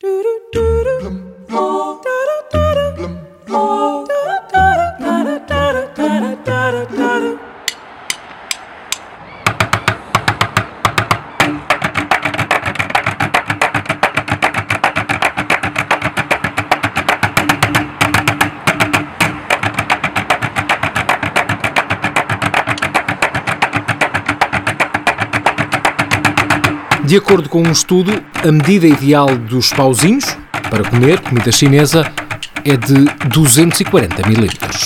Do do do do. De acordo com um estudo, a medida ideal dos pauzinhos para comer comida chinesa é de 240 mililitros.